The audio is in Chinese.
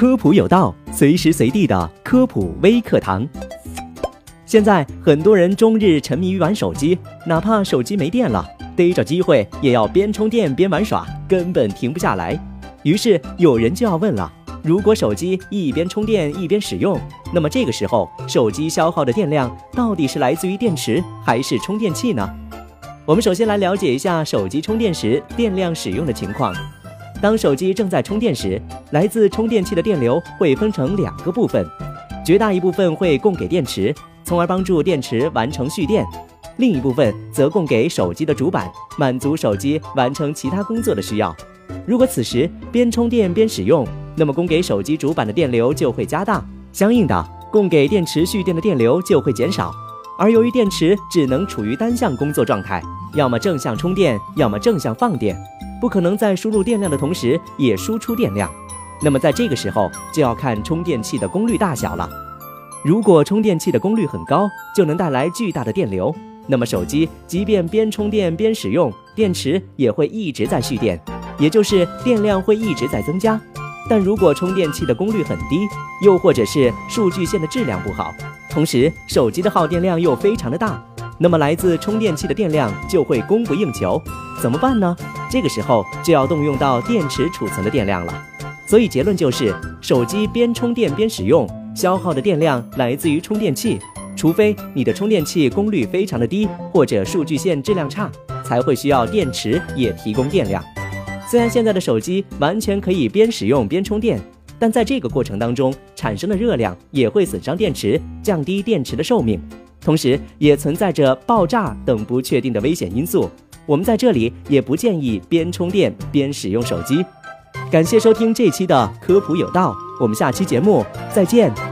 科普有道，随时随地的科普微课堂。现在很多人终日沉迷于玩手机，哪怕手机没电了，逮着机会也要边充电边玩耍，根本停不下来。于是有人就要问了：如果手机一边充电一边使用，那么这个时候手机消耗的电量到底是来自于电池还是充电器呢？我们首先来了解一下手机充电时电量使用的情况。当手机正在充电时，来自充电器的电流会分成两个部分，绝大一部分会供给电池，从而帮助电池完成蓄电；另一部分则供给手机的主板，满足手机完成其他工作的需要。如果此时边充电边使用，那么供给手机主板的电流就会加大，相应的供给电池蓄电的电流就会减少。而由于电池只能处于单向工作状态，要么正向充电，要么正向放电。不可能在输入电量的同时也输出电量，那么在这个时候就要看充电器的功率大小了。如果充电器的功率很高，就能带来巨大的电流，那么手机即便边充电边使用，电池也会一直在蓄电，也就是电量会一直在增加。但如果充电器的功率很低，又或者是数据线的质量不好，同时手机的耗电量又非常的大。那么来自充电器的电量就会供不应求，怎么办呢？这个时候就要动用到电池储存的电量了。所以结论就是，手机边充电边使用，消耗的电量来自于充电器，除非你的充电器功率非常的低，或者数据线质量差，才会需要电池也提供电量。虽然现在的手机完全可以边使用边充电，但在这个过程当中产生的热量也会损伤电池，降低电池的寿命。同时，也存在着爆炸等不确定的危险因素。我们在这里也不建议边充电边使用手机。感谢收听这期的科普有道，我们下期节目再见。